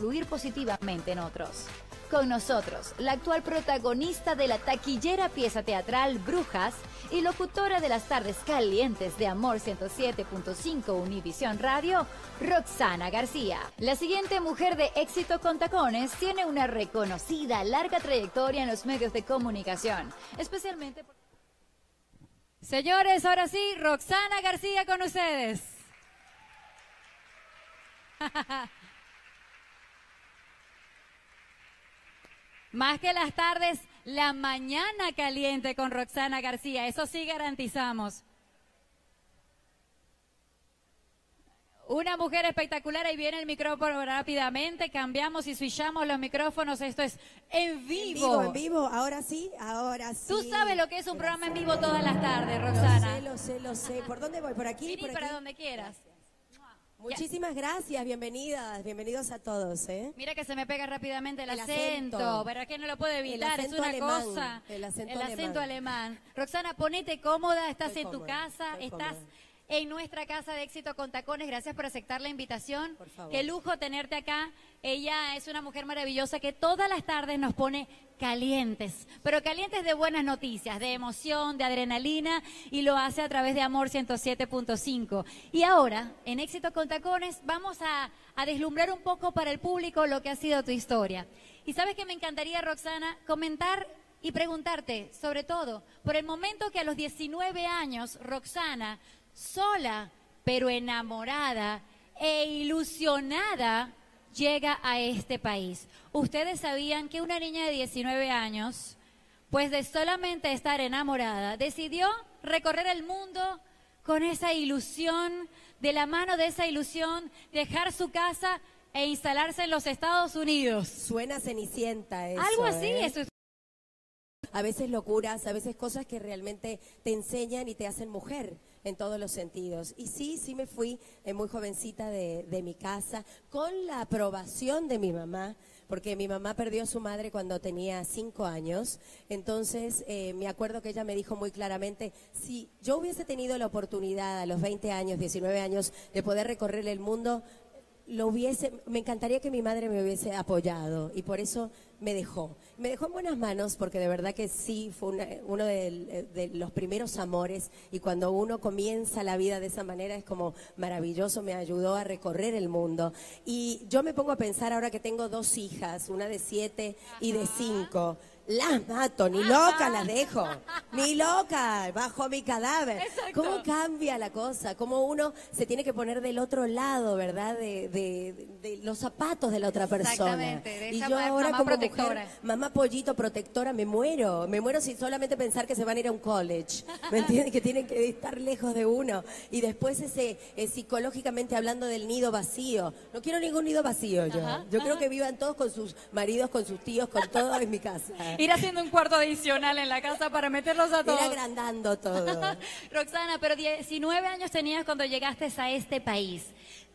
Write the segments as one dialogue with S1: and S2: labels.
S1: influir positivamente en otros. Con nosotros, la actual protagonista de la taquillera pieza teatral Brujas y locutora de las tardes calientes de Amor 107.5 Univisión Radio, Roxana García. La siguiente mujer de éxito con tacones tiene una reconocida larga trayectoria en los medios de comunicación, especialmente por... Señores, ahora sí, Roxana García con ustedes. Más que las tardes, la mañana caliente con Roxana García. Eso sí garantizamos. Una mujer espectacular, ahí viene el micrófono rápidamente, cambiamos y switchamos los micrófonos, esto es en vivo.
S2: En vivo, en vivo, ahora sí, ahora sí.
S1: Tú sabes lo que es un programa en vivo todas las tardes, Roxana.
S2: Lo sé, lo sé, lo sé. ¿Por dónde voy? ¿Por aquí?
S1: Vení
S2: ¿Por
S1: para
S2: aquí?
S1: donde quieras.
S2: Muchísimas gracias, bienvenidas, bienvenidos a todos, ¿eh?
S1: Mira que se me pega rápidamente el,
S2: El
S1: acento,
S2: acento.
S1: pero es que no lo puedo evitar, es una
S2: alemán,
S1: cosa.
S2: el acento
S1: el acento
S2: alemán.
S1: alemán. Roxana, ponete cómoda, estás
S2: Estoy
S1: en tu casa, estás
S2: cómoda.
S1: en nuestra casa de éxito con tacones. Gracias por aceptar la invitación.
S2: Por favor.
S1: Qué lujo tenerte acá. Ella es una mujer maravillosa que todas las tardes nos pone calientes, pero calientes de buenas noticias, de emoción, de adrenalina y lo hace a través de Amor 107.5. Y ahora, en Éxito con Tacones, vamos a, a deslumbrar un poco para el público lo que ha sido tu historia. Y sabes que me encantaría, Roxana, comentar y preguntarte, sobre todo, por el momento que a los 19 años, Roxana, sola, pero enamorada e ilusionada, llega a este país. Ustedes sabían que una niña de 19 años, pues de solamente estar enamorada, decidió recorrer el mundo con esa ilusión, de la mano de esa ilusión, dejar su casa e instalarse en los Estados Unidos.
S2: Suena cenicienta eso,
S1: Algo así,
S2: ¿eh?
S1: eso es
S2: A veces locuras, a veces cosas que realmente te enseñan y te hacen mujer en todos los sentidos. Y sí, sí me fui muy jovencita de, de mi casa con la aprobación de mi mamá, porque mi mamá perdió a su madre cuando tenía cinco años. Entonces, eh, me acuerdo que ella me dijo muy claramente, si yo hubiese tenido la oportunidad a los 20 años, 19 años, de poder recorrer el mundo, lo hubiese, me encantaría que mi madre me hubiese apoyado y por eso me dejó. Me dejó en buenas manos porque de verdad que sí fue una- uno de, de los primeros amores y cuando uno comienza la vida de esa manera es como maravilloso, me ayudó a recorrer el mundo. Y yo me pongo a pensar ahora que tengo dos hijas, una de siete y de cinco. Las mato, ni loca las dejo, ni loca, bajo mi cadáver.
S1: Exacto.
S2: ¿Cómo cambia la cosa? Cómo uno se tiene que poner del otro lado, ¿verdad? De, de- de los zapatos de la otra persona.
S1: Exactamente, de
S2: y
S1: esa
S2: yo
S1: ma-
S2: ahora
S1: mamá
S2: como
S1: protectora.
S2: mujer, mamá pollito protectora, me muero. Me muero sin solamente pensar que se van a ir a un college. ¿Me entiendes? Que tienen que estar lejos de uno. Y después ese, eh, psicológicamente hablando del nido vacío. No quiero ningún nido vacío yo.
S1: Ajá,
S2: yo creo que vivan todos con sus maridos, con sus tíos, con todo en mi casa.
S1: Ir haciendo un cuarto adicional en la casa para meterlos a
S2: Ir
S1: todos.
S2: agrandando todo.
S1: Roxana, pero 19 años tenías cuando llegaste a este país.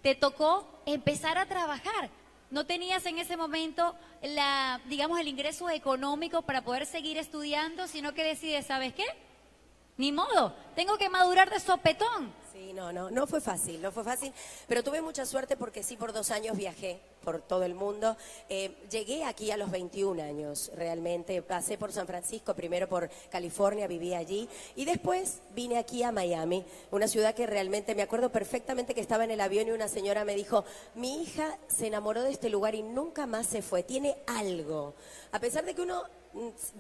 S1: Te tocó empezar a trabajar. No tenías en ese momento la, digamos, el ingreso económico para poder seguir estudiando, sino que decides, ¿sabes qué? Ni modo, tengo que madurar de sopetón.
S2: No, no, no fue fácil, no fue fácil, pero tuve mucha suerte porque sí, por dos años viajé por todo el mundo. Eh, llegué aquí a los 21 años, realmente. Pasé por San Francisco, primero por California, viví allí, y después vine aquí a Miami, una ciudad que realmente me acuerdo perfectamente que estaba en el avión y una señora me dijo, mi hija se enamoró de este lugar y nunca más se fue, tiene algo. A pesar de que uno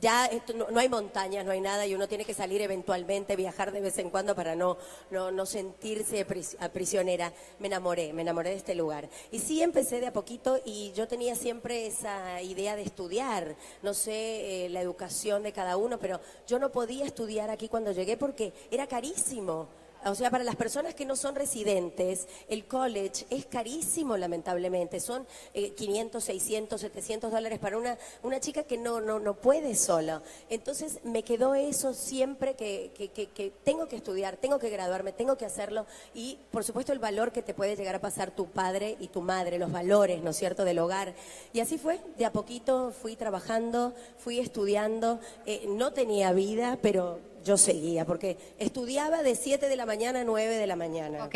S2: ya esto, no, no hay montañas, no hay nada y uno tiene que salir eventualmente, viajar de vez en cuando para no, no, no sentirse prisionera. Me enamoré, me enamoré de este lugar. Y sí empecé de a poquito y yo tenía siempre esa idea de estudiar, no sé, eh, la educación de cada uno, pero yo no podía estudiar aquí cuando llegué porque era carísimo. O sea, para las personas que no son residentes, el college es carísimo, lamentablemente. Son eh, 500, 600, 700 dólares para una, una chica que no, no, no puede solo. Entonces me quedó eso siempre que, que, que- que tengo que estudiar, tengo que graduarme, tengo que hacerlo. Y, por supuesto, el valor que te puede llegar a pasar tu padre y tu madre, los valores, ¿no es cierto?, del hogar. Y así fue, de a poquito fui trabajando, fui estudiando. Eh, no tenía vida, pero yo seguía, porque estudiaba de 7 de la mañana a 9 de la mañana.
S1: Ok.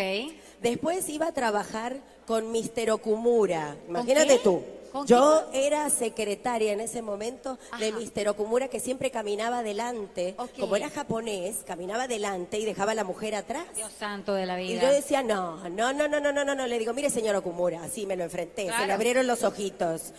S2: Después iba a trabajar con Mr. Okumura. Imagínate tú. Yo era secretaria en ese momento de Mister Okumura, que siempre caminaba adelante. Como era japonés, caminaba adelante y dejaba a la mujer atrás.
S1: Dios santo de la vida.
S2: Y yo decía, no, no, no, no, no, no, no. no. Le digo, mire, señor Okumura, así me lo enfrenté. Se le abrieron los ojitos.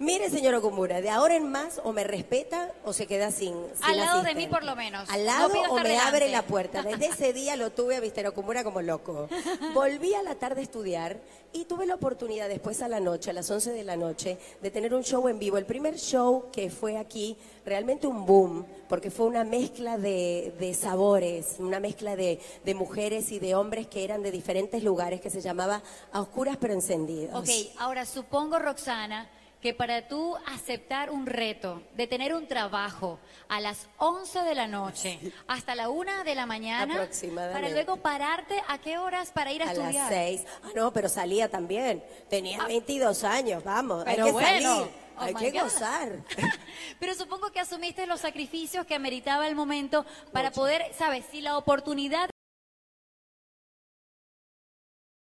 S2: Mire, señor Okumura, de ahora en más o me respeta o se queda sin.
S1: Al lado de mí, por lo menos.
S2: Al lado o me abre la puerta. Desde ese día lo tuve a Mister Okumura como loco. Volví a la tarde a estudiar y tuve la oportunidad después a la noche, a las 11 de la noche de tener un show en vivo. El primer show que fue aquí, realmente un boom, porque fue una mezcla de, sabores, una mezcla de, de mujeres y de hombres que eran de diferentes lugares, que se llamaba A Oscuras pero Encendidos.
S1: Ok, ahora supongo, Roxana, que para tú aceptar un reto de tener un trabajo a las 11 de la noche hasta la 1 de la mañana, para luego pararte, ¿a qué horas para ir a,
S2: A
S1: estudiar?
S2: las seis. Ah, no, pero salía también. Tenía 22 años, vamos.
S1: Pero
S2: hay que
S1: bueno,
S2: salir.
S1: oh
S2: hay que
S1: God.
S2: gozar.
S1: Pero supongo que asumiste los sacrificios que ameritaba el momento para poder, ¿sabes? Si la oportunidad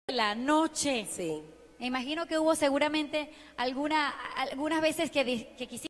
S1: la noche.
S2: Sí.
S1: Me imagino que hubo seguramente alguna, algunas veces que, que quisiste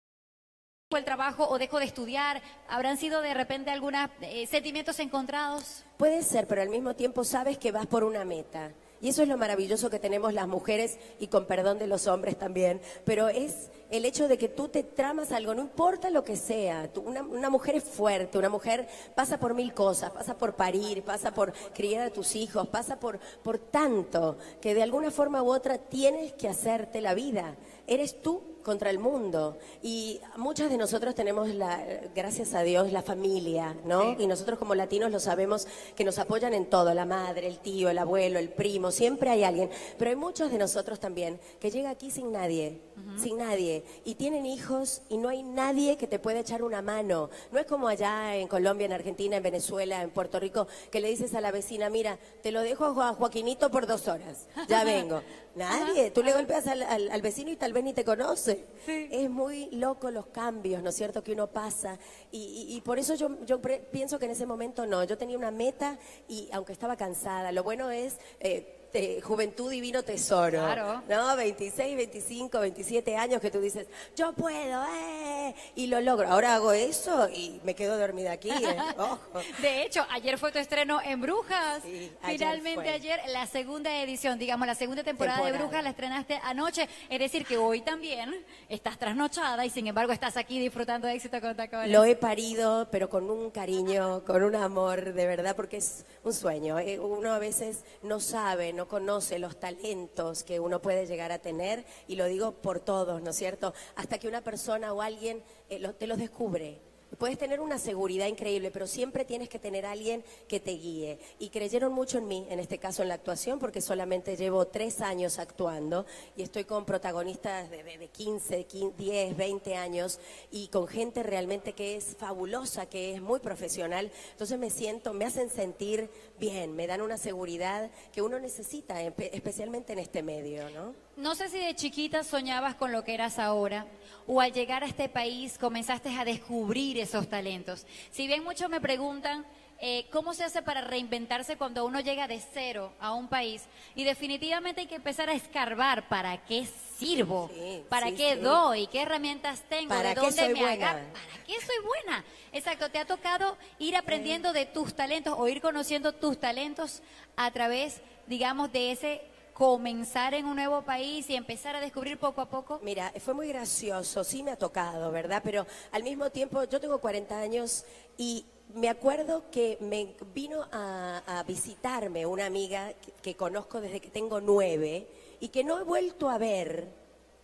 S1: el trabajo o dejo de estudiar. ¿Habrán sido de repente algunos sentimientos encontrados?
S2: Puede ser, pero al mismo tiempo sabes que vas por una meta. Y eso es lo maravilloso que tenemos las mujeres y con perdón de los hombres también. Pero es el hecho de que tú te tramas algo, no importa lo que sea. Una, una mujer es fuerte, una mujer pasa por mil cosas, pasa por parir, pasa por criar a tus hijos, pasa por, por tanto que de alguna forma u otra tienes que hacerte la vida. Eres tú contra el mundo. Y muchas de nosotros tenemos, la, gracias a Dios, la familia, ¿no? Y nosotros como latinos lo sabemos que nos apoyan en todo, la madre, el tío, el abuelo, el primo, siempre hay alguien. Pero hay muchos de nosotros también que llega aquí sin nadie, sin nadie. Y tienen hijos y no hay nadie que te pueda echar una mano. No es como allá en Colombia, en Argentina, en Venezuela, en Puerto Rico, que le dices a la vecina, mira, te lo dejo a Jo- a Joaquinito por dos horas, ya vengo. Nadie, tú le golpeas al, al- al vecino y tal vez ni te conoce. Es muy loco los cambios, ¿no es cierto?, que uno pasa. Y, y- y por eso yo, yo pienso que en ese momento no, yo tenía una meta y aunque estaba cansada, lo bueno es... eh, te- juventud divino tesoro.
S1: Claro.
S2: ¿No? 26, 25, 27 años que tú dices, yo puedo, ¡eh! Y lo logro. Ahora hago eso y me quedo dormida aquí, ¿eh? Ojo.
S1: De hecho, ayer fue tu estreno en Brujas.
S2: Sí, ayer
S1: Finalmente
S2: fue.
S1: ayer, la segunda edición, digamos, la segunda temporada, de. Brujas la estrenaste anoche. Es decir, que hoy también estás trasnochada y sin embargo estás aquí disfrutando de éxito con tacones.
S2: Lo he parido, pero con un cariño, con un amor, de verdad, porque es un sueño. Eh, Uno a veces no sabe, no conoce los talentos que uno puede llegar a tener, y lo digo por todos, ¿no es cierto? Hasta que una persona o alguien eh, te los descubre. Puedes tener una seguridad increíble, pero siempre tienes que tener alguien que te guíe. Y creyeron mucho en mí, en este caso en la actuación, porque solamente llevo tres años actuando y estoy con protagonistas de, de- de 15, 15, 10, 20 años y con gente realmente que es fabulosa, que es muy profesional. Entonces me siento, me hacen sentir bien, me dan una seguridad que uno necesita, espe- especialmente en este medio, ¿no?
S1: No sé si de chiquita soñabas con lo que eras ahora o al llegar a este país comenzaste a descubrir esos talentos. Si bien muchos me preguntan eh, cómo se hace para reinventarse cuando uno llega de cero a un país y definitivamente hay que empezar a escarbar para qué sirvo,
S2: Sí,
S1: para
S2: sí,
S1: qué
S2: sí.
S1: doy, qué herramientas tengo,
S2: ¿Para
S1: de
S2: qué
S1: dónde
S2: soy
S1: me
S2: buena?
S1: agarro, para qué soy buena. Exacto, te ha tocado ir aprendiendo de tus talentos o ir conociendo tus talentos a través, digamos, de ese comenzar en un nuevo país y empezar a descubrir poco a poco?
S2: Mira, fue muy gracioso, sí me ha tocado, ¿verdad? Pero al mismo tiempo, yo tengo 40 años y me acuerdo que me vino a, a visitarme una amiga que, que conozco desde que tengo nueve y que no he vuelto a ver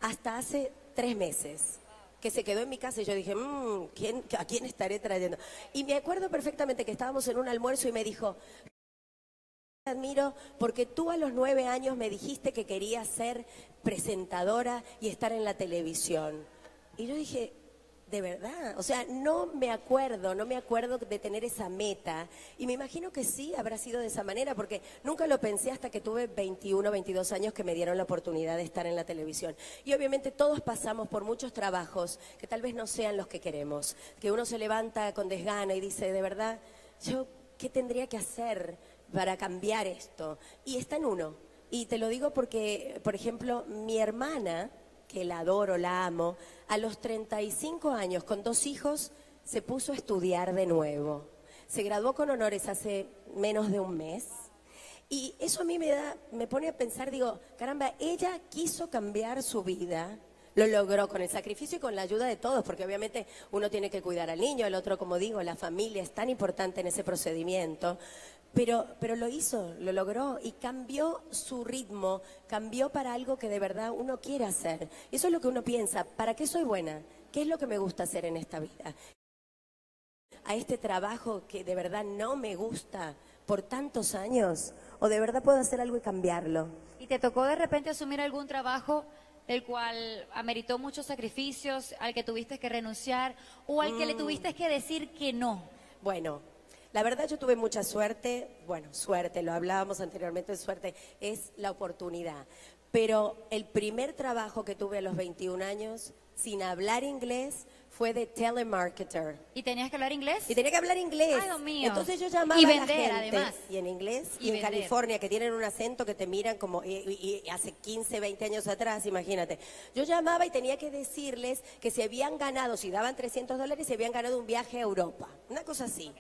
S2: hasta hace tres meses que se quedó en mi casa y yo dije, "Mm, ¿quién, ¿a quién estaré trayendo? Y me acuerdo perfectamente que estábamos en un almuerzo y me dijo, te admiro porque tú a los nueve años me dijiste que querías ser presentadora y estar en la televisión. Y yo dije, de verdad, o sea, no me acuerdo, no me acuerdo de tener esa meta. Y me imagino que sí habrá sido de esa manera, porque nunca lo pensé hasta que tuve 21, 22 años que me dieron la oportunidad de estar en la televisión. Y obviamente todos pasamos por muchos trabajos que tal vez no sean los que queremos, que uno se levanta con desgana y dice, de verdad, yo, ¿qué tendría que hacer para cambiar esto? Y está en uno. Y te lo digo porque, por ejemplo, mi hermana que la adoro, la amo, a los 35 años, con dos hijos, se puso a estudiar de nuevo. Se graduó con honores hace menos de un mes. Y eso a mí me da, me pone a pensar, digo, caramba, ella quiso cambiar su vida, lo logró con el sacrificio y con la ayuda de todos, porque obviamente uno tiene que cuidar al niño, el otro, como digo, la familia es tan importante en ese procedimiento. Pero, pero lo hizo, lo logró y cambió su ritmo, cambió para algo que de verdad uno quiere hacer. Eso es lo que uno piensa, ¿para qué soy buena? ¿Qué es lo que me gusta hacer en esta vida? A este trabajo que de verdad no me gusta por tantos años, o de verdad puedo hacer algo y cambiarlo.
S1: ¿Y te tocó de repente asumir algún trabajo el cual ameritó muchos sacrificios, al que tuviste que renunciar o al que le tuviste que decir que no?
S2: Bueno, la verdad yo tuve mucha suerte, bueno, suerte, lo hablábamos anteriormente, suerte es la oportunidad. Pero el primer trabajo que tuve a los 21 años, sin hablar inglés, fue de telemarketer.
S1: ¿Y tenías que hablar inglés?
S2: Y tenía que hablar inglés.
S1: Ay, Dios mío.
S2: Entonces yo llamaba
S1: Y
S2: a la
S1: vender,
S2: gente,
S1: además.
S2: Y en inglés.
S1: Y
S2: Y, en
S1: vender.
S2: California, que tienen un acento que te miran como... Y, y- y hace 15, 20 años atrás, imagínate. Yo llamaba y tenía que decirles que se habían ganado, si daban 300 dólares, se habían ganado un viaje a Europa. Una cosa así.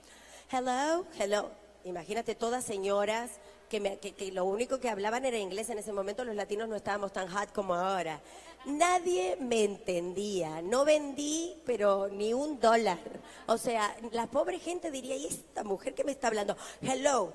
S2: Hello, hello. Imagínate todas señoras que, me- que- que lo único que hablaban era inglés. En ese momento los latinos no estábamos tan hot como ahora. Nadie me entendía. No vendí, pero ni un dólar. O sea, la pobre gente diría, ¿y esta mujer que me está hablando? Hello,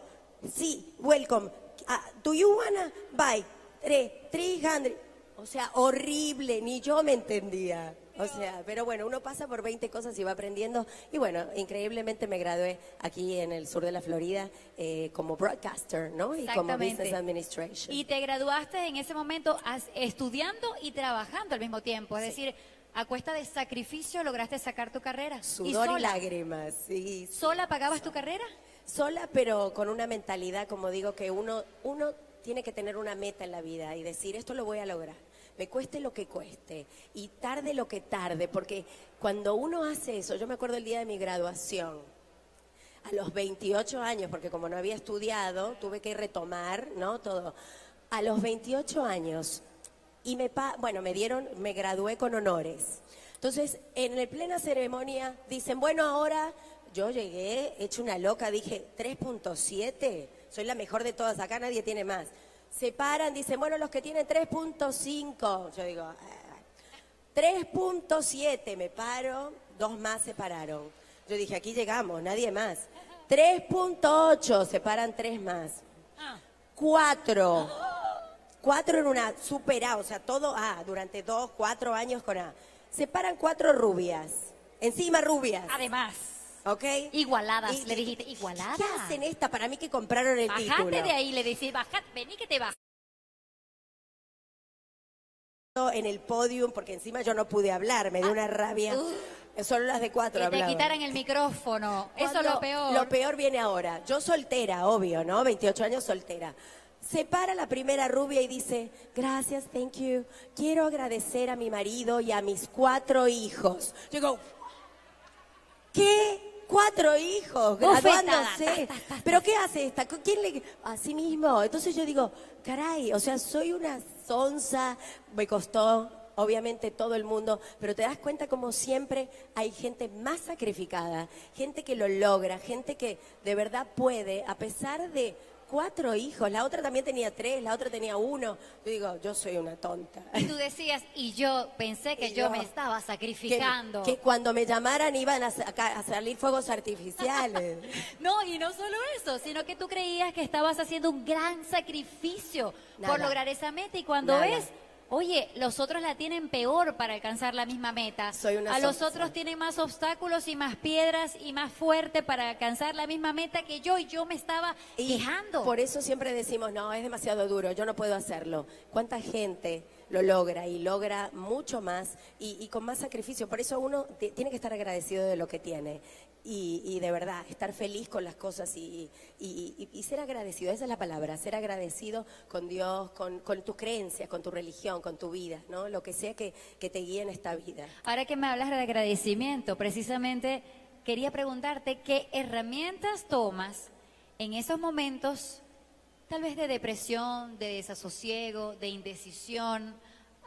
S2: sí, welcome. Ah, do you wanna buy tre- 300? O sea, horrible, ni yo me entendía. O sea, pero bueno, uno pasa por 20 cosas y va aprendiendo. Y bueno, increíblemente me gradué aquí en el sur de la Florida eh, como broadcaster, ¿no? Y como business administration.
S1: Y te graduaste en ese momento as- estudiando y trabajando al mismo tiempo. Es decir, a cuesta de sacrificio lograste sacar tu carrera.
S2: Sudor
S1: y
S2: y, lágrimas, sí. sí.
S1: ¿Sola pagabas tu carrera?
S2: Sola, pero con una mentalidad, como digo, que uno, uno tiene que tener una meta en la vida y decir, esto lo voy a lograr. Me cueste lo que cueste y tarde lo que tarde, porque cuando uno hace eso, yo me acuerdo el día de mi graduación, a los 28 años, porque como no había estudiado, tuve que retomar, ¿no? Todo. A los 28 años, y me, pa- bueno, me dieron, me gradué con honores. Entonces, en la plena ceremonia, dicen, bueno, ahora yo llegué, hecho una loca, dije, 3.7, soy la mejor de todas, acá nadie tiene más. Se paran, dicen, bueno, los que tienen 3.5, yo digo, "Ah". 3.7, me paro, dos más se pararon. Yo dije, aquí llegamos, nadie más. 3.8, se paran tres más. Cuatro. Cuatro en una super A, o sea, todo A, durante dos, cuatro años con A. Se paran cuatro rubias. Encima rubias.
S1: Además,
S2: ¿Ok?
S1: igualadas.
S2: Y-
S1: le dijiste, igualadas.
S2: ¿Qué hacen esta? Para mí que compraron el
S1: Bajate
S2: título.
S1: de ahí, le decís, bajate, vení que te bajas.
S2: En el podium, porque encima yo no pude hablar, me dio una rabia. Solo las de cuatro
S1: Ah, uh. Que te
S2: hablaban.
S1: quitaran el micrófono. Eso es lo peor.
S2: Lo peor viene ahora. Yo soltera, obvio, ¿no? 28 años soltera. Se para la primera rubia y dice, gracias, thank you. Quiero agradecer a mi marido y a mis cuatro hijos. Yo digo, ¿qué? Cuatro hijos, graduándose. ¿Pero qué hace esta? ¿Con ¿Quién le...? A sí mismo. Entonces yo digo, caray, o sea, soy una sonza, me costó, obviamente, todo el mundo, pero te das cuenta como siempre hay gente más sacrificada, gente que lo logra, gente que de verdad puede, a pesar de cuatro hijos, la otra también tenía tres, la otra tenía uno. Yo digo, yo soy una tonta.
S1: Y tú decías, y yo pensé que yo,
S2: yo,
S1: me estaba sacrificando.
S2: que cuando me llamaran iban a, a salir fuegos artificiales.
S1: No, y no solo eso, sino que tú creías que estabas haciendo un gran sacrificio por lograr esa meta y cuando
S2: Nada.
S1: ves, oye, los otros la tienen peor para alcanzar la misma meta.
S2: Soy una
S1: A los otros tienen más obstáculos y más piedras y más fuerte para alcanzar la misma meta que yo y yo me estaba
S2: Y
S1: quejando.
S2: Por eso siempre decimos, no, es demasiado duro, yo no puedo hacerlo. ¿Cuánta gente lo logra y logra mucho más y, y con más sacrificio? Por eso uno tiene que estar agradecido de lo que tiene y, y de verdad estar feliz con las cosas y, y- y- ser agradecido, esa es la palabra, ser agradecido con Dios, con, con tus creencias, con tu religión, con tu vida, ¿no? Lo que sea que, que te guíe en esta vida.
S1: Ahora que me hablas de agradecimiento, precisamente quería preguntarte qué herramientas tomas en esos momentos, tal vez de depresión, de desasosiego, de indecisión,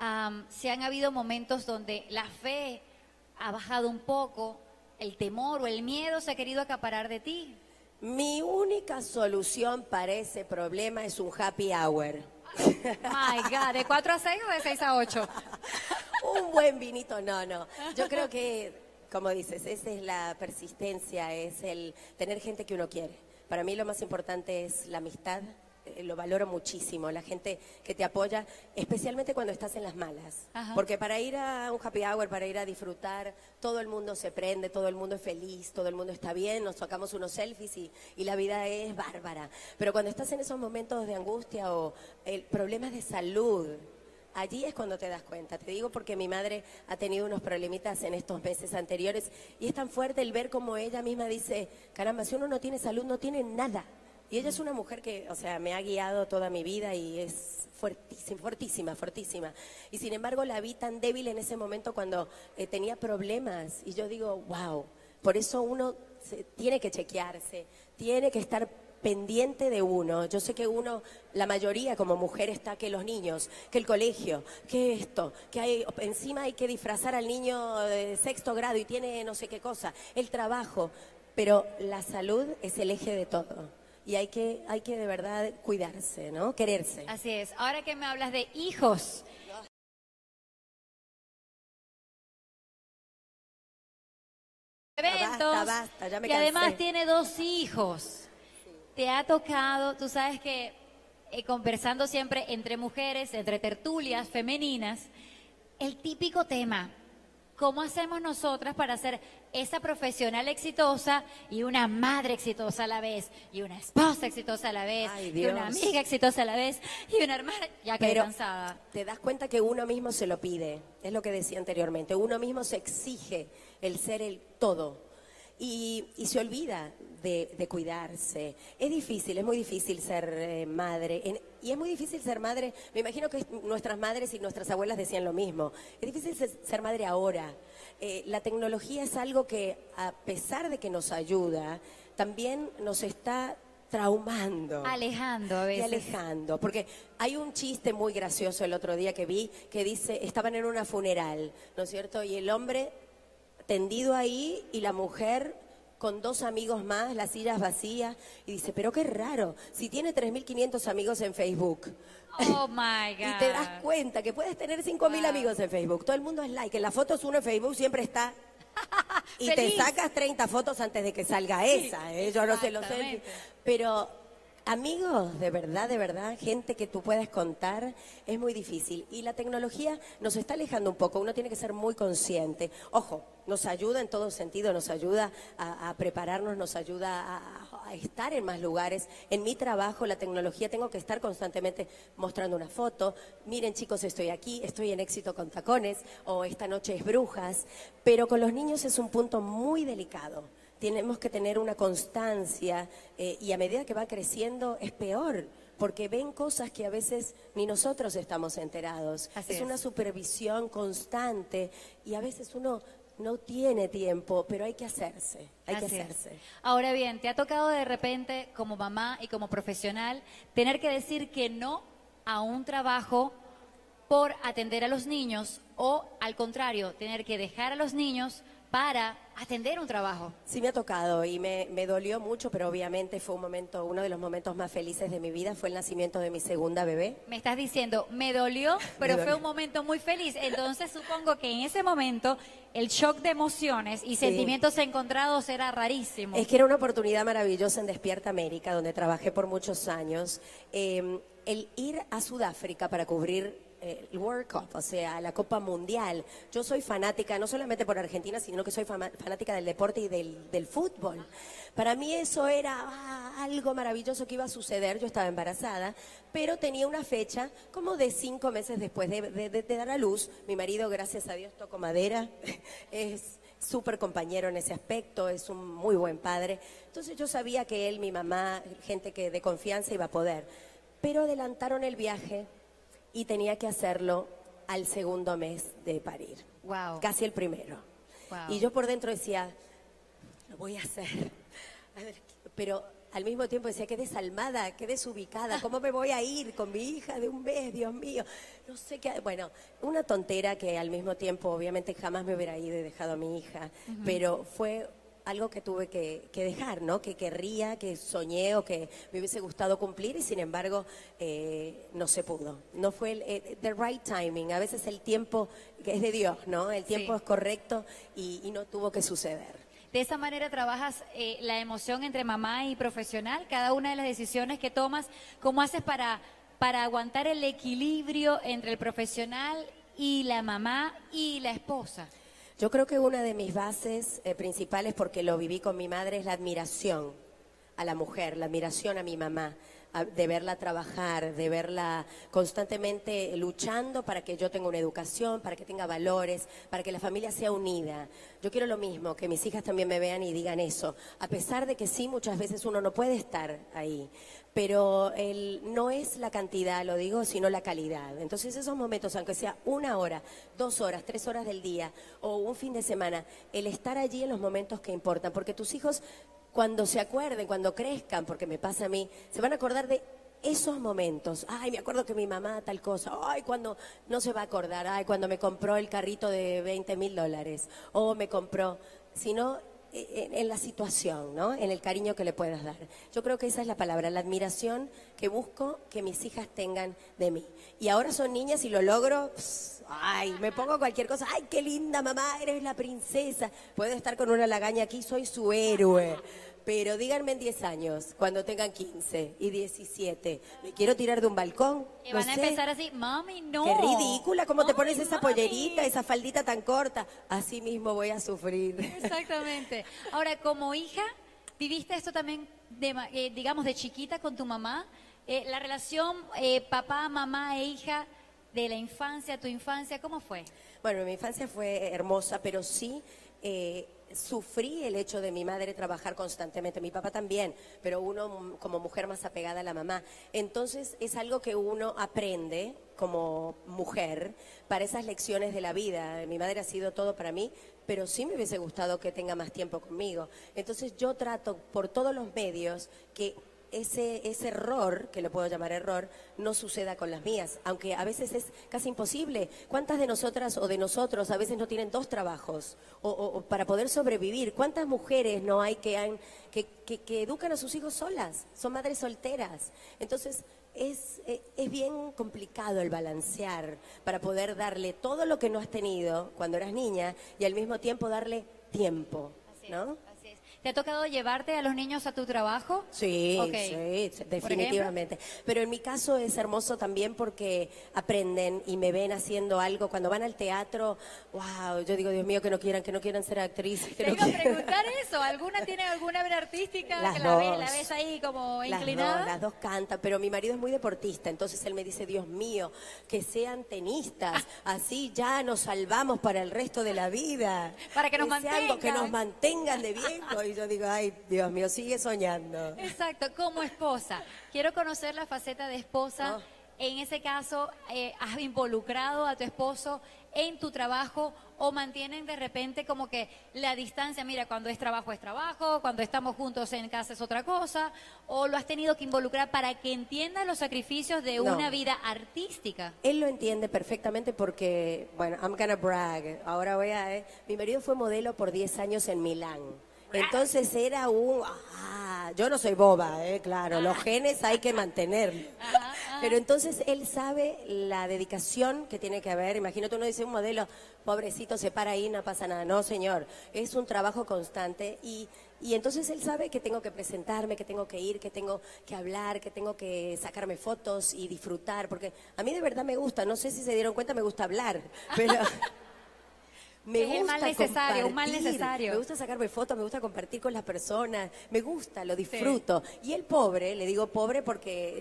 S1: am, si han habido momentos donde la fe ha bajado un poco, el temor o el miedo se ha querido acaparar de ti.
S2: Mi única solución para ese problema es un happy hour.
S1: My God, ¿de 4 a 6 o de 6 a 8?
S2: un buen vinito, no, no. Yo creo que, como dices, esa es la persistencia, es el tener gente que uno quiere. Para mí lo más importante es la amistad, lo valoro muchísimo, la gente que te apoya, especialmente cuando estás en las malas.
S1: Ajá.
S2: Porque para ir a un happy hour, para ir a disfrutar, todo el mundo se prende, todo el mundo es feliz, todo el mundo está bien, nos sacamos unos selfies y, y la vida es bárbara. Pero cuando estás en esos momentos de angustia o el, problemas de salud, Allí es cuando te das cuenta. Te digo porque mi madre ha tenido unos problemitas en estos meses anteriores y es tan fuerte el ver como ella misma dice, caramba, si uno no tiene salud, no tiene nada. Y ella es una mujer que, o sea, me ha guiado toda mi vida y es fuertísima, fortísima, fortísima. Y sin embargo la vi tan débil en ese momento cuando eh, tenía problemas. Y yo digo, wow, por eso uno se- tiene que chequearse, tiene que estar pendiente de uno. Yo sé que uno, la mayoría como mujer está que los niños, que el colegio, que esto, que hay, encima hay que disfrazar al niño de sexto grado y tiene no sé qué cosa, el trabajo. Pero la salud es el eje de todo. Y hay que, hay que de verdad cuidarse, ¿no? Quererse.
S1: Así es. Ahora que me hablas de hijos. Eventos.
S2: basta, basta, ya me
S1: y además tiene dos hijos. Te ha tocado, tú sabes que eh, conversando siempre entre mujeres, entre tertulias femeninas, el típico tema, ¿cómo hacemos nosotras para ser esa profesional exitosa y una madre exitosa a la vez, y una esposa exitosa a la vez,
S2: Ay,
S1: y una amiga exitosa a la vez, y una hermana, ya
S2: Pero
S1: cansada.
S2: te das cuenta que uno mismo se lo pide, es lo que decía anteriormente, uno mismo se exige el ser el todo y, y se olvida de, de cuidarse. Es difícil, es muy difícil ser eh, madre en- y es muy difícil ser madre, me imagino que nuestras madres y nuestras abuelas decían lo mismo, es difícil ser, ser madre ahora. Eh, la tecnología es algo que a pesar de que nos ayuda, también nos está traumando
S1: Alejando a
S2: y
S1: veces.
S2: alejando. Porque hay un chiste muy gracioso el otro día que vi que dice, estaban en una funeral, ¿no es cierto? Y el hombre tendido ahí y la mujer con dos amigos más, las sillas vacías, y dice, pero qué raro, si tiene 3.500 amigos en Facebook.
S1: Oh my God.
S2: Y te das cuenta que puedes tener 5.000
S1: Wow.
S2: amigos en Facebook. Todo el mundo es like. En las fotos uno en Facebook siempre está... Y te sacas 30 fotos antes de que salga esa. ¿eh? Yo no sé los
S1: exactamente.
S2: selfies. Pero amigos, de verdad, de verdad, gente que tú puedes contar, es muy difícil. Y la tecnología nos está alejando un poco. Uno tiene que ser muy consciente. Ojo, nos ayuda en todo sentido, nos ayuda a, a prepararnos, nos ayuda a, a estar en más lugares. En mi trabajo, la tecnología, tengo que estar constantemente mostrando una foto. Miren chicos, estoy aquí, estoy en éxito con tacones, o esta noche es brujas. Pero con los niños es un punto muy delicado tenemos que tener una constancia eh, y a medida que va creciendo es peor, porque ven cosas que a veces ni nosotros estamos enterados. Es,
S1: es.
S2: una supervisión constante y a veces uno no tiene tiempo, pero hay que hacerse, hay que
S1: es.
S2: hacerse.
S1: Ahora bien, ¿te ha tocado de repente como mamá y como profesional tener que decir que no a un trabajo por atender a los niños o al contrario, tener que dejar a los niños para atender un trabajo?
S2: Sí me ha tocado y me, me dolió mucho, pero obviamente fue un momento, uno de los momentos más felices de mi vida fue el nacimiento de mi segunda bebé.
S1: Me estás diciendo, me dolió, pero
S2: dolió.
S1: fue un momento muy feliz. Entonces supongo que en ese momento el shock de emociones y sentimientos encontrados era rarísimo.
S2: Es que era una oportunidad maravillosa en Despierta América, donde trabajé por muchos años. Eh, el ir a Sudáfrica para cubrir el World Cup, o sea, la Copa Mundial. Yo soy fanática, no solamente por Argentina, sino que soy fanática del deporte y del, del fútbol. Para mí eso era ah, algo maravilloso que iba a suceder. Yo estaba embarazada, pero tenía una fecha como de cinco meses después de, de- de- de dar a luz. Mi marido, gracias a Dios, tocó madera. es súper compañero en ese aspecto, es un muy buen padre. Entonces yo sabía que él, mi mamá, gente que de confianza iba a poder. Pero adelantaron el viaje y tenía que hacerlo al segundo mes de parir.
S1: Wow.
S2: Casi el primero.
S1: Wow.
S2: Y yo por dentro decía, lo voy a hacer. A ver, pero al mismo tiempo decía, qué desalmada, qué desubicada, ¿cómo me voy a ir con mi hija de un mes, Dios mío? No sé qué, bueno, una tontera que al mismo tiempo obviamente jamás me hubiera ido y dejado a mi hija, pero fue algo que tuve que, dejar, ¿no? Que querría, que soñé o que me hubiese gustado cumplir y sin embargo eh, no se pudo. No fue el eh, the right timing. A veces el tiempo es de Dios, ¿no? El tiempo es correcto y, no tuvo que suceder.
S1: De esa manera trabajas eh, la emoción entre mamá y profesional, cada una de las decisiones que tomas, ¿cómo haces para, para aguantar el equilibrio entre el profesional y la mamá y la esposa?
S2: Yo creo que una de mis bases eh, principales, porque lo viví con mi madre, es la admiración a la mujer, la admiración a mi mamá, de verla trabajar, de verla constantemente luchando para que yo tenga una educación, para que tenga valores, para que la familia sea unida. Yo quiero lo mismo, que mis hijas también me vean y digan eso, a pesar de que sí, muchas veces uno no puede estar ahí, pero el, no es la cantidad, lo digo, sino la calidad. Entonces esos momentos, aunque sea una hora, dos horas, tres horas del día o un fin de semana, el estar allí en los momentos que importan, porque tus hijos cuando se acuerden, cuando crezcan, porque me pasa a mí, se van a acordar de esos momentos. Ay, me acuerdo que mi mamá tal cosa. Ay, cuando no se va a acordar. Ay, cuando me compró el carrito de 20 mil dólares. O me compró. Sino en, la situación, ¿no? En el cariño que le puedas dar. Yo creo que esa es la palabra, la admiración que busco que mis hijas tengan de mí. Y ahora son niñas y lo logro, ay, me pongo cualquier cosa, ay, qué linda mamá, eres la princesa. Puedo estar con una lagaña aquí, soy su héroe. Pero díganme en 10 años, cuando tengan 15 y 17, ¿me quiero tirar de un balcón?
S1: Y van a empezar así, mami, no.
S2: Qué ridícula, ¿cómo te pones esa pollerita, esa faldita tan corta? Así mismo voy a sufrir.
S1: Exactamente. Ahora, como hija, ¿viviste esto también, de, eh, digamos, de chiquita con tu mamá? Eh, la relación eh, papá, mamá e hija de la infancia, tu infancia, ¿cómo fue?
S2: Bueno, mi infancia fue hermosa, pero sí sufrí el hecho de mi madre trabajar constantemente, mi papá también, pero uno como mujer más apegada a la mamá. Entonces es algo que uno aprende como mujer para esas lecciones de la vida. Mi madre ha sido todo para mí, pero sí me hubiese gustado que tenga más tiempo conmigo. Entonces yo trato por todos los medios que ese, ese error, que lo puedo llamar error, no suceda con las mías, aunque a veces es casi imposible. ¿Cuántas de nosotras o de nosotros a veces no tienen dos trabajos o, para poder sobrevivir? ¿Cuántas mujeres no hay que, han, que, que, educan a sus hijos solas? Son madres solteras. Entonces, es, eh, es, bien complicado el balancear para poder darle todo lo que no has tenido cuando eras niña y al mismo tiempo darle tiempo, ¿no?
S1: ¿Te ha tocado llevarte a los niños a tu trabajo?
S2: Sí, sí, definitivamente. Pero en mi caso es hermoso también porque aprenden y me ven haciendo algo. Cuando van al teatro, wow, yo digo, Dios mío, que no quieran, que no quieran ser actrices.
S1: Te iba a preguntar eso. ¿Alguna tiene alguna obra artística
S2: las
S1: que
S2: dos,
S1: la, ves, ahí como
S2: inclinada? Las dos, las dos cantan, pero mi marido es muy deportista, entonces él me dice, Dios mío, que sean tenistas, así ya nos salvamos para el resto de la vida.
S1: Para que nos mantengan.
S2: Algo que nos mantengan de viejo yo digo, ay, Dios mío, sigue soñando.
S1: Exacto, como esposa. Quiero conocer la faceta de esposa. Oh. En ese caso, eh, ¿has involucrado a tu esposo en tu trabajo o mantienen de repente como que la distancia, mira, cuando es trabajo es trabajo, cuando estamos juntos en casa es otra cosa, o lo has tenido que involucrar para que entienda los sacrificios de una vida artística?
S2: Él lo entiende perfectamente porque, bueno, I'm gonna brag, ahora voy a... Eh, mi marido fue modelo por 10 años en Milán. Entonces era un, ah, yo no soy boba, eh, claro, los genes hay que mantenerlos. Pero entonces él sabe la dedicación que tiene que haber. Imagínate uno dice un modelo, pobrecito, se para ahí, no pasa nada. No, señor, es un trabajo constante y, y entonces él sabe que tengo que presentarme, que tengo que ir, que tengo que hablar, que tengo que sacarme fotos y disfrutar, porque a mí de verdad me gusta, no sé si se dieron cuenta, me gusta hablar, pero...
S1: Me gusta un mal necesario, un mal necesario.
S2: Me gusta sacarme fotos, me gusta compartir con las personas, me gusta, lo disfruto. Y el pobre, le digo pobre porque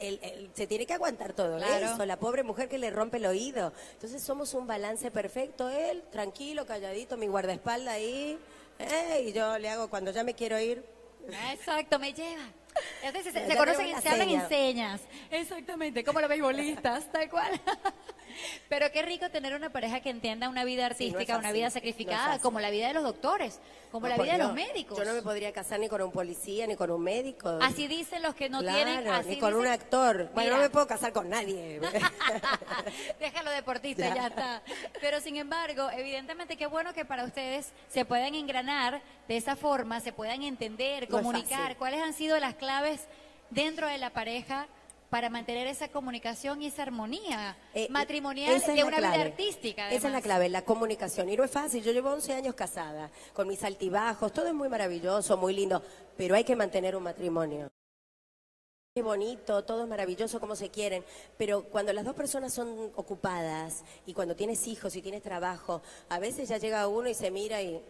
S2: él, se tiene que aguantar todo eso, la pobre mujer que le rompe el oído. Entonces somos un balance perfecto, él tranquilo, calladito, mi guardaespaldas ahí, y yo le hago cuando ya me quiero ir.
S1: Exacto, me lleva. Entonces se, se conocen, se hablan en
S2: seña.
S1: señas. Exactamente, como los beisbolistas, tal cual. Pero qué rico tener una pareja que entienda una vida
S2: Sí, no es
S1: artística, una vida sacrificada, como la vida de los doctores, como
S2: No,
S1: la vida de los médicos.
S2: Yo no me podría casar ni con un policía ni con un médico.
S1: Así dicen los que no
S2: Claro,
S1: tienen. Así
S2: ni con un actor. Bueno,
S1: Mira.
S2: no me puedo casar con nadie.
S1: Déjalo deportista, ya.
S2: Ya.
S1: está. Pero sin embargo, evidentemente qué bueno que para ustedes se puedan engranar de esa forma, se puedan entender, comunicar. ¿Cuáles han sido las claves dentro de la pareja para mantener esa comunicación y esa armonía
S2: Eh,
S1: matrimonial
S2: esa es
S1: de una vida
S2: clave.
S1: artística?
S2: Esa es la clave, la comunicación. Y no es fácil, yo llevo 11 años casada, con mis altibajos, todo es muy maravilloso, muy lindo, pero hay que mantener un matrimonio. Qué bonito, todo es maravilloso como se quieren, pero cuando las dos personas son ocupadas y cuando tienes hijos y tienes trabajo, a veces ya llega uno y se mira y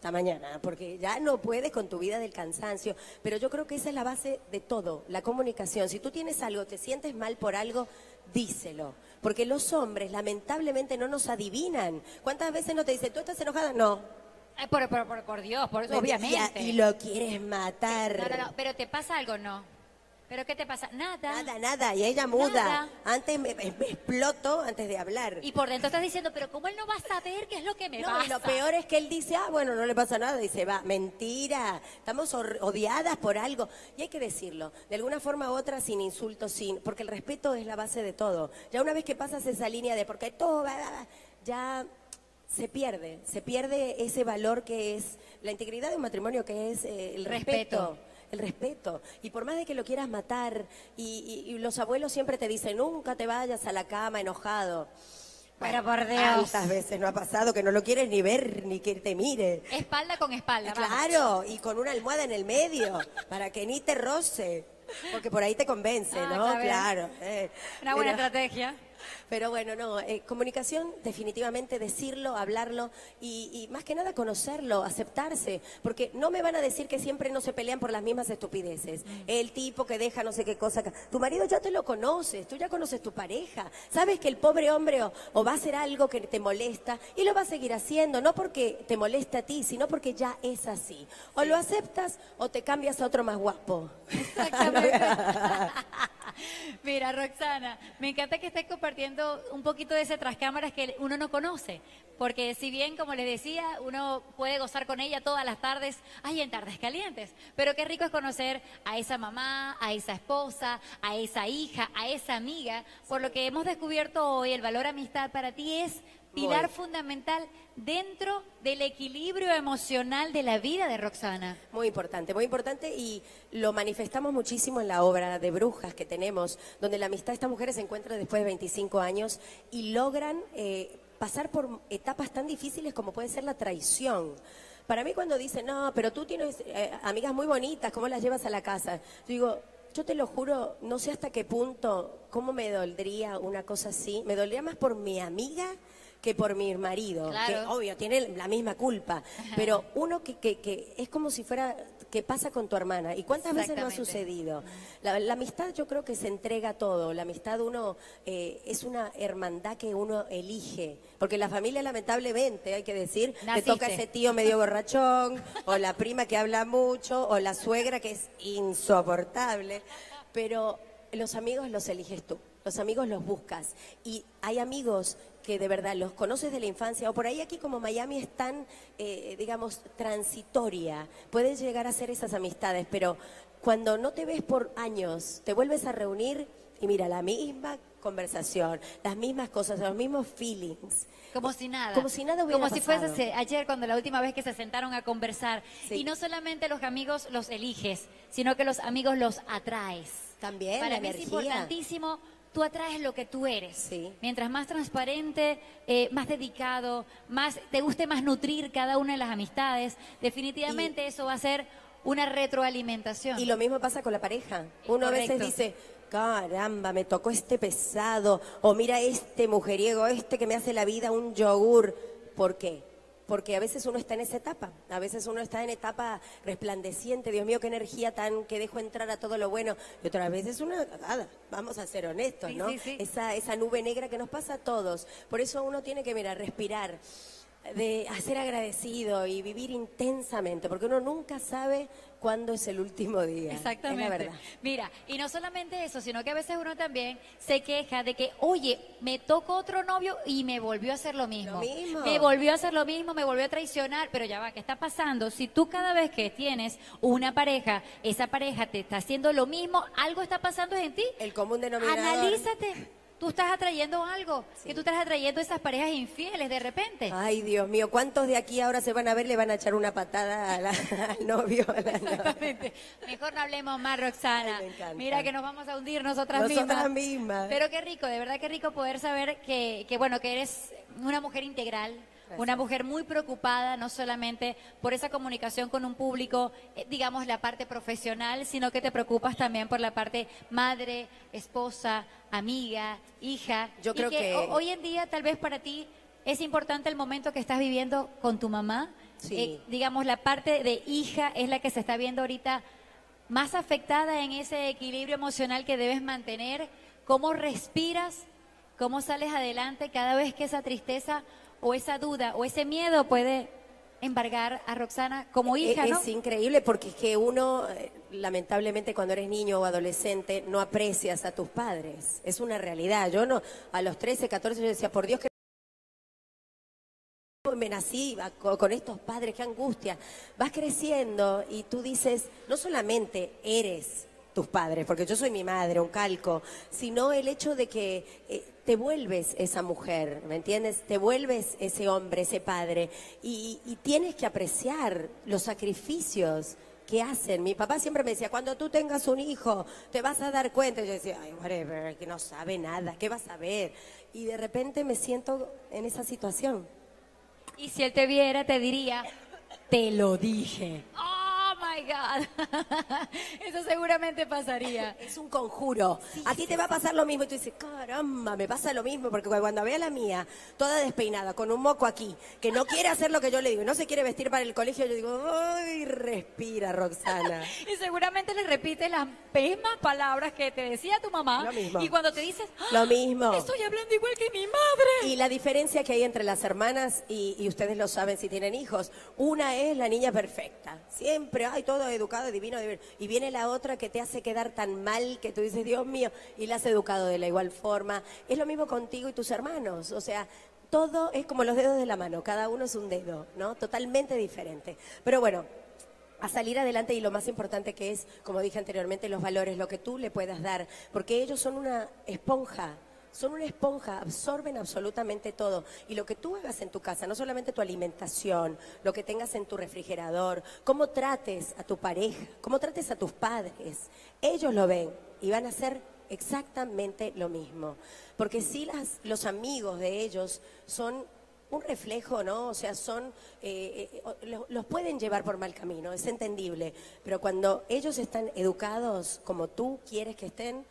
S2: hasta mañana, porque ya no puedes con tu vida del cansancio. Pero yo creo que esa es la base de todo, la comunicación. Si tú tienes algo, te sientes mal por algo, díselo. Porque los hombres lamentablemente no nos adivinan. ¿Cuántas veces no te dicen, tú estás enojada? No.
S1: Por, por- por- por Dios, por, obviamente.
S2: Y lo quieres matar.
S1: No, no, no, pero te pasa algo, no. ¿Pero qué te pasa? Nada.
S2: Nada, nada. Y ella muda.
S1: Nada.
S2: Antes me, me- me exploto antes de hablar.
S1: Y por dentro estás diciendo, pero ¿cómo él no va a saber qué es lo que me
S2: No,
S1: pasa?
S2: y lo peor es que él dice, ah, bueno, no le pasa nada. Y se va, mentira. Estamos odiadas por algo. Y hay que decirlo, de alguna forma u otra, sin insultos, sin. Porque el respeto es la base de todo. Ya una vez que pasas esa línea de porque todo va, ya se pierde. Se pierde ese valor que es la integridad de un matrimonio, que es eh, el
S1: Respeto.
S2: respeto. El respeto. Y por más de que lo quieras matar, y, y- y los abuelos siempre te dicen, nunca te vayas a la cama enojado.
S1: Pero por Dios.
S2: ¿Cuántas veces no ha pasado que no lo quieres ni ver ni que te mire?
S1: Espalda con espalda. vamos.
S2: Claro, y con una almohada en el medio, para que ni te roce. Porque por ahí te convence,
S1: Ah,
S2: ¿no? Claro. eh.
S1: Una buena
S2: Pero-
S1: estrategia.
S2: Pero bueno, no, eh, comunicación, definitivamente decirlo, hablarlo y, y más que nada conocerlo, aceptarse, porque no me van a decir que siempre no se pelean por las mismas estupideces. El tipo que deja no sé qué cosa. Tu marido ya te lo conoces, tú ya conoces tu pareja, sabes que el pobre hombre o, o va a hacer algo que te molesta y lo va a seguir haciendo, no porque te moleste a ti, sino porque ya es así. O lo aceptas o te cambias a otro más guapo.
S1: Exactamente. Mira, Roxana, me encanta que estés compartiendo un poquito de ese tras cámaras que uno no conoce. Porque si bien, como les decía, uno puede gozar con ella todas las tardes, hay en tardes calientes. Pero qué rico es conocer a esa mamá, a esa esposa, a esa hija, a esa amiga. Por lo que hemos descubierto hoy, el valor amistad para ti es pilar fundamental dentro del equilibrio emocional de la vida de Roxana.
S2: Muy importante, muy importante y lo manifestamos muchísimo en la obra de brujas que tenemos, donde la amistad de estas mujeres se encuentra después de 25 años y logran eh, pasar por etapas tan difíciles como puede ser la traición. Para mí cuando dicen, no, pero tú tienes eh, amigas muy bonitas, ¿cómo las llevas a la casa? Yo digo, yo te lo juro, no sé hasta qué punto, cómo me doldría una cosa así. Me dolería más por mi amiga que por mi marido,
S1: Claro.
S2: que obvio tiene la misma culpa, pero uno que, que, que es como si fuera que pasa con tu hermana. ¿Y cuántas veces no ha sucedido? La, la amistad yo creo que se entrega todo. La amistad uno eh, es una hermandad que uno elige, porque la familia lamentablemente hay que decir te
S1: Naciste.
S2: toca ese tío medio borrachón o la prima que habla mucho o la suegra que es insoportable, pero los amigos los eliges tú. Los amigos los buscas y hay amigos que de verdad los conoces de la infancia o por ahí aquí como Miami es tan, eh, digamos, transitoria, puedes llegar a hacer esas amistades, pero cuando no te ves por años, te vuelves a reunir y mira, la misma conversación, las mismas cosas, los mismos feelings.
S1: Como si nada.
S2: Como si nada hubiera
S1: Como si fuese
S2: pasado.
S1: se- ayer cuando la última vez que se sentaron a conversar.
S2: Sí.
S1: Y no solamente los amigos los eliges, sino que los amigos los atraes.
S2: También,
S1: Para
S2: la
S1: mí es importantísimo, tú atraes lo que tú eres.
S2: Sí.
S1: Mientras más transparente, eh, más dedicado, más te guste más nutrir cada una de las amistades, definitivamente eso va a ser una retroalimentación.
S2: Y lo mismo pasa con la pareja. Uno a veces
S1: Correcto.
S2: dice, caramba, me tocó este pesado, o mira este mujeriego, este que me hace la vida un yogur. ¿Por qué? Porque a veces uno está en esa etapa, a veces uno está en etapa resplandeciente, Dios mío, qué energía tan que dejo entrar a todo lo bueno, y otras veces una cagada, vamos a ser honestos, ¿no?
S1: sí, sí.
S2: Esa, esa nube negra que nos pasa a todos. Por eso uno tiene que, mira, respirar de a ser agradecido y vivir intensamente, porque uno nunca sabe cuándo es el último día.
S1: Exactamente.
S2: Es la verdad.
S1: Mira, y no solamente eso, sino que a veces uno también se queja de que, oye, me tocó otro novio y me volvió a hacer lo mismo.
S2: Lo mismo.
S1: Me volvió a hacer lo mismo, me volvió a traicionar, pero ya va, ¿qué está pasando? Si tú cada vez que tienes una pareja, esa pareja te está haciendo lo mismo, algo está pasando en ti.
S2: El común denominador.
S1: Analízate. Tú estás atrayendo algo, que tú estás atrayendo esas parejas infieles de repente.
S2: Ay, Dios mío, ¿cuántos de aquí ahora se van a ver le van a echar una patada a la- al novio? a la novia?
S1: Mejor no hablemos más, Roxana.
S2: Ay, me encanta.
S1: Mira que nos vamos a hundir nosotras,
S2: Nosotras
S1: mismas.
S2: mismas.
S1: Pero qué rico, de verdad qué rico poder saber que, que bueno, que eres una mujer integral. Una mujer muy preocupada, no solamente por esa comunicación con un público, eh, digamos, la parte profesional, sino que te preocupas también por la parte madre, esposa, amiga, hija.
S2: Yo
S1: Y
S2: creo que-
S1: ho- hoy en día, tal vez para ti, es importante el momento que estás viviendo con tu mamá.
S2: Sí.
S1: Eh, digamos, la parte de hija es la que se está viendo ahorita más afectada en ese equilibrio emocional que debes mantener. ¿Cómo respiras? ¿Cómo sales adelante cada vez que esa tristeza o esa duda o ese miedo puede embargar a Roxana como hija,
S2: es,
S1: ¿no?
S2: es increíble porque es que uno, eh, lamentablemente, cuando eres niño o adolescente, no aprecias a tus padres. Es una realidad. Yo no, a los 13, 14, yo decía, por Dios que me nací con estos padres, qué angustia. Vas creciendo y tú dices, no solamente eres tus padres, porque yo soy mi madre, un calco, sino el hecho de que eh, te vuelves esa mujer, ¿me entiendes? Te vuelves ese hombre, ese padre, y, y tienes que apreciar los sacrificios que hacen. Mi papá siempre me decía, cuando tú tengas un hijo, te vas a dar cuenta. Y yo decía, ay, whatever, que no sabe nada, ¿qué vas a ver? Y de repente me siento en esa situación.
S1: Y si él te viera, te diría, te lo dije. Oh my God. Eso seguramente pasaría.
S2: Es un conjuro. a ti te va a pasar lo mismo y tú dices, caramba, me pasa lo mismo, porque cuando ve a la mía, toda despeinada, con un moco aquí, que no quiere hacer lo que yo le digo, no se quiere vestir para el colegio, yo digo, ay, respira, Roxana.
S1: Y seguramente le repites las mismas palabras que te decía tu mamá.
S2: Lo mismo.
S1: Y cuando te dices, "Ah,
S2: Lo mismo.
S1: estoy hablando igual que mi madre.
S2: Y la diferencia que hay entre las hermanas, y, y ustedes lo saben si tienen hijos, una es la niña perfecta, siempre, ay, todo educado, divino, divino. Y viene la otra que te hace quedar tan mal que tú dices, Dios mío, y la has educado de la igual forma. Es lo mismo contigo y tus hermanos, o sea, todo es como los dedos de la mano, cada uno es un dedo, ¿no? Totalmente diferente. Pero bueno, a salir adelante y lo más importante que es, como dije anteriormente, los valores, lo que tú le puedas dar, porque ellos son una esponja. Son una esponja, absorben absolutamente todo. Y lo que tú hagas en tu casa, no solamente tu alimentación, lo que tengas en tu refrigerador, cómo trates a tu pareja, cómo trates a tus padres, ellos lo ven y van a hacer exactamente lo mismo. Porque si las, los amigos de ellos son un reflejo, ¿no? O sea, son, eh, eh, los pueden llevar por mal camino, es entendible, pero cuando ellos están educados como tú quieres que estén,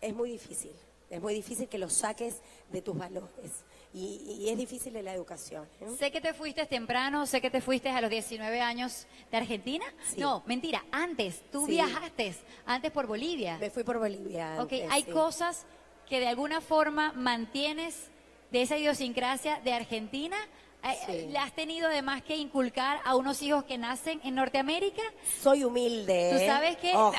S2: es muy difícil, es muy difícil que los saques de tus valores y, y es difícil en la educación. ¿eh?
S1: Sé que te fuiste temprano, sé que te fuiste a los 19 años de Argentina.
S2: Sí.
S1: No, mentira, antes, tú
S2: Sí.
S1: viajaste, antes por Bolivia.
S2: Me fui por Bolivia.
S1: Ok,
S2: antes,
S1: hay
S2: sí.
S1: cosas que de alguna forma mantienes de esa idiosincrasia de Argentina. Eh,
S2: Sí.
S1: ¿Le has tenido además que inculcar a unos hijos que nacen en Norteamérica?
S2: Soy humilde.
S1: ¿Tú
S2: ¿eh?
S1: sabes qué?
S2: Ojo,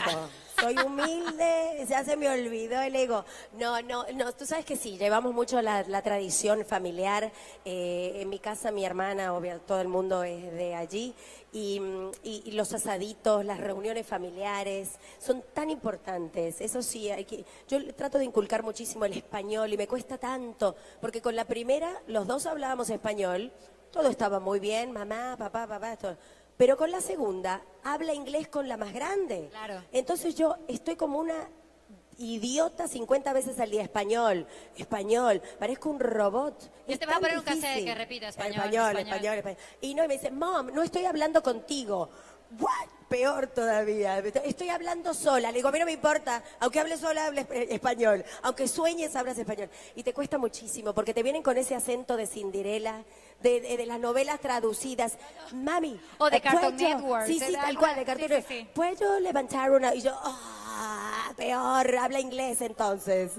S2: soy humilde, ya se me olvidó el ego. No, no, no, tú sabes que sí, llevamos mucho la, tradición familiar. Eh, en mi casa, mi hermana, obvio, todo el mundo es de allí. Y, mm, y- y los asaditos, las reuniones familiares, son tan importantes. Eso sí, hay que, yo le trato de inculcar muchísimo el español y me cuesta tanto, porque con la primera los dos hablábamos español, todo estaba muy bien, mamá, papá, papá, todo. Pero con la segunda, habla inglés con la más grande.
S1: Claro.
S2: Entonces yo estoy como una idiota 50 veces al día español, español, parezco un robot. Es
S1: te vas a poner un cassette que repita español,
S2: Español,
S1: español.
S2: español, español. Y no, y me dice, mom, no estoy hablando contigo. What? Peor todavía. Estoy hablando sola. Le digo, a mí no me importa. Aunque hables sola, hables eh, español. Aunque sueñes, hablas español. Y te cuesta muchísimo porque te vienen con ese acento de Cinderella, de, de- de las novelas traducidas. Mami.
S1: O de
S2: eh,
S1: Cartoon. Network,
S2: Sí, sí, tal cual, de Cartoon
S1: sí, sí,
S2: Network.
S1: sí.
S2: ¿Puedo levantar una? Y yo, ah, peor, habla inglés entonces.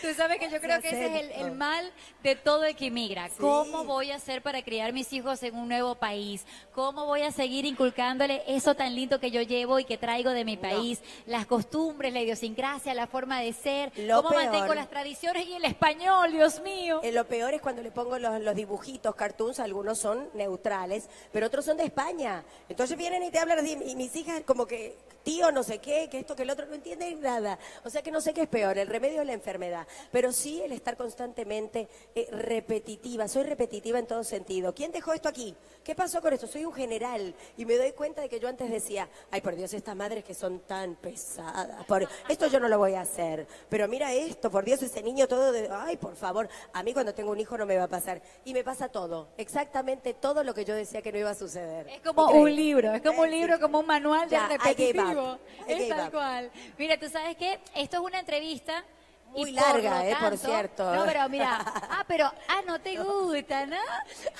S1: Tú sabes que yo creo que ese es el, el mal de todo el que emigra. ¿Cómo voy a hacer para criar mis hijos en un nuevo país? ¿Cómo voy a seguir inculcándole eso tan lindo que yo llevo y que traigo de mi país? Las costumbres, la idiosincrasia, la forma de ser.
S2: Lo
S1: ¿Cómo
S2: peor-
S1: mantengo las tradiciones y el español, Dios mío?
S2: Eh, lo peor es cuando le pongo los, los dibujitos, cartoons, algunos son neutrales, pero otros son de España. Entonces vienen y te hablan así, y mis hijas como que, tío, no sé qué, que esto, que el otro, no entienden nada. O sea que no sé qué es peor, el remedio es la enfermedad. Pero sí el estar constantemente eh, repetitiva. Soy repetitiva en todo sentido. ¿Quién dejó esto aquí? ¿Qué pasó con esto? Soy un general y me doy cuenta de que yo antes decía, ay, por Dios, estas madres que son tan pesadas. Por... Esto yo no lo voy a hacer. Pero mira esto, por Dios, ese niño todo de, ay, por favor, a mí cuando tengo un hijo no me va a pasar. Y me pasa todo, exactamente todo lo que yo decía que no iba a suceder.
S1: Es como
S2: Increíble.
S1: un libro, es como un libro, como un manual de
S2: Ya,
S1: repetitivo. Es tal cual. Mira, tú sabes que esto es una entrevista.
S2: Muy
S1: y
S2: larga,
S1: lo
S2: eh, por cierto.
S1: No, pero mira, ah, pero, ah, no te gusta, ¿no?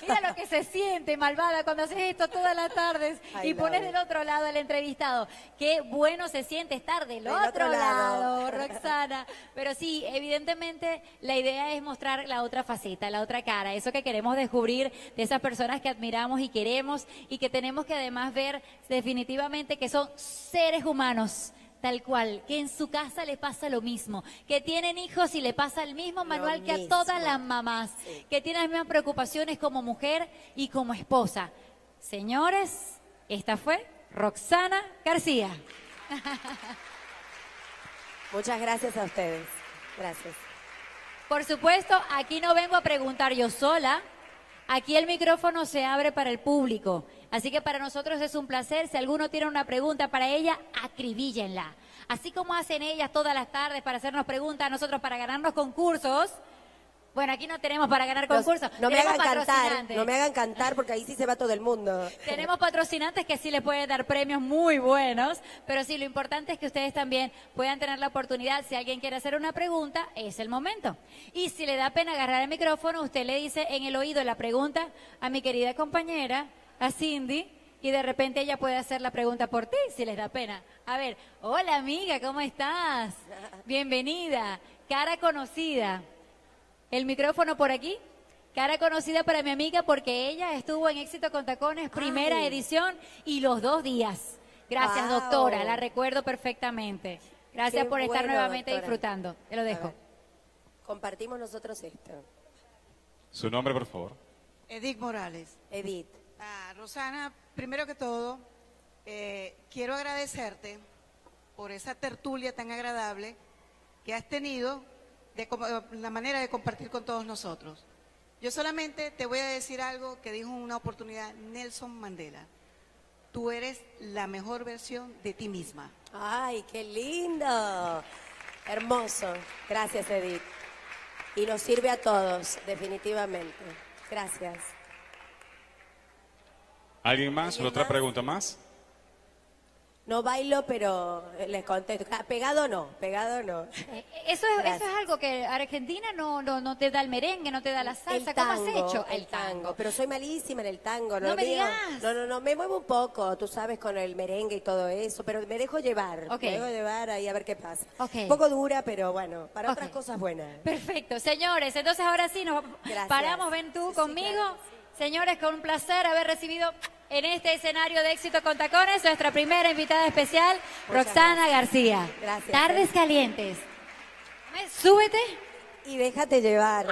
S1: Mira lo que se siente, malvada, cuando haces esto todas las tardes
S2: I
S1: y pones del otro lado al entrevistado. Qué bueno se siente estar del,
S2: Del
S1: otro,
S2: otro
S1: lado,
S2: lado.
S1: Roxana. Pero sí, evidentemente la idea es mostrar la otra faceta, la otra cara, eso que queremos descubrir de esas personas que admiramos y queremos y que tenemos que además ver definitivamente que son seres humanos. Tal cual, que en su casa le pasa lo mismo, que tienen hijos y le pasa el mismo manual que a todas las mamás, que tienen las mismas preocupaciones como mujer y como esposa. Señores, esta fue Roxana García.
S2: Muchas gracias a ustedes. Gracias.
S1: Por supuesto, aquí no vengo a preguntar yo sola. Aquí el micrófono se abre para el público. Así que para nosotros es un placer. Si alguno tiene una pregunta para ella, acribíllenla. Así como hacen ellas todas las tardes para hacernos preguntas, nosotros para ganarnos concursos. Bueno, aquí no tenemos para ganar concursos.
S2: no me
S1: tenemos
S2: hagan cantar, no me hagan cantar porque ahí sí se va todo el mundo.
S1: Tenemos patrocinantes que sí les pueden dar premios muy buenos, pero sí, lo importante es que ustedes también puedan tener la oportunidad, si alguien quiere hacer una pregunta, es el momento. Y si le da pena agarrar el micrófono, usted le dice en el oído la pregunta a mi querida compañera, a Cindy, y de repente ella puede hacer la pregunta por ti, si les da pena. A ver, hola amiga, ¿cómo estás? Bienvenida, cara conocida. El micrófono por aquí. Cara conocida para mi amiga porque ella estuvo en Éxito con Tacones, primera
S2: Ay.
S1: edición y los dos días. Gracias,
S2: Wow.
S1: doctora, la recuerdo perfectamente. Gracias
S2: Qué
S1: por estar
S2: bueno,
S1: nuevamente
S2: doctora.
S1: disfrutando. Te lo dejo.
S2: Compartimos nosotros esto.
S3: Su nombre, por favor.
S4: Edith Morales.
S2: Edith.
S4: Rosana, primero que todo, eh, quiero agradecerte por esa tertulia tan agradable que has tenido, de eh, la manera de compartir con todos nosotros. Yo solamente te voy a decir algo que dijo en una oportunidad Nelson Mandela. Tú eres la mejor versión de ti misma.
S2: Ay, qué lindo. Hermoso. Gracias, Edith. Y nos sirve a todos, definitivamente. Gracias.
S3: ¿Alguien más?
S2: ¿Alguien
S3: ¿Otra
S2: más?
S3: pregunta más?
S2: No bailo, pero les contesto. Ah, Pegado no, pegado no.
S1: Eh, Eso es, eso es algo que Argentina no, no, no te da el merengue, no te da la salsa.
S2: El
S1: ¿Cómo
S2: tango,
S1: has hecho?
S2: el tango. Pero soy malísima en el tango.
S1: No
S2: lo
S1: me digas.
S2: No, no, no, me muevo un poco, tú sabes, con el merengue y todo eso, pero me dejo llevar.
S1: Ok.
S2: Me dejo llevar ahí a ver qué pasa.
S1: Ok.
S2: Un poco dura, pero bueno, para
S1: Ok.
S2: otras cosas buenas.
S1: Perfecto, señores, entonces ahora sí nos
S2: Gracias.
S1: paramos, ven tú
S2: Sí, sí,
S1: conmigo.
S2: claro,
S1: Señores, con un placer haber recibido en este escenario de éxito con tacones nuestra primera invitada especial,
S2: Muchas
S1: Roxana García.
S2: Gracias,
S1: Tardes calientes. Súbete.
S2: Y déjate llevar.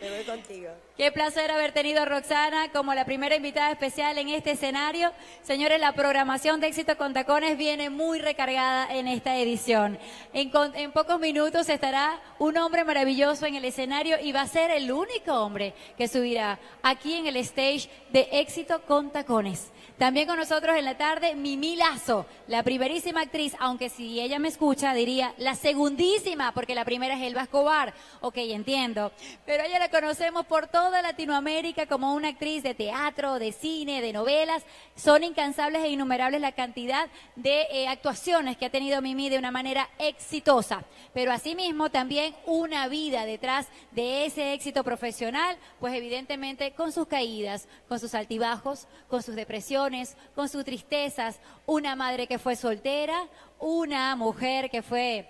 S2: Me voy contigo.
S1: Qué placer haber tenido a Roxana como la primera invitada especial en este escenario. Señores, la programación de Éxito con Tacones viene muy recargada en esta edición. En, pocos minutos estará un hombre maravilloso en el escenario y va a ser el único hombre que subirá aquí en el stage de Éxito con Tacones. También con nosotros en la tarde, Mimi Lazo, la primerísima actriz, aunque si ella me escucha diría la segundísima, porque la primera es Elba Escobar. Ok, entiendo. Pero ella la conocemos por toda Latinoamérica como una actriz de teatro, de cine, de novelas. Son incansables e innumerables la cantidad de eh, actuaciones que ha tenido Mimi de una manera exitosa. Pero asimismo también una vida detrás de ese éxito profesional, pues evidentemente con sus caídas, con sus altibajos, con sus depresiones, con sus tristezas. Una madre que fue soltera, una mujer que fue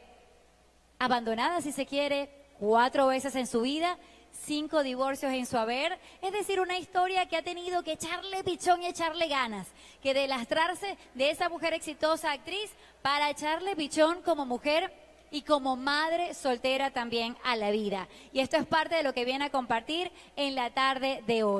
S1: abandonada si se quiere, cuatro veces en su vida, cinco divorcios en su haber, es decir, una historia que ha tenido que echarle pichón y echarle ganas, que delastrarse de esa mujer exitosa actriz para echarle pichón como mujer y como madre soltera también a la vida. Y esto es parte de lo que viene a compartir en la tarde de hoy.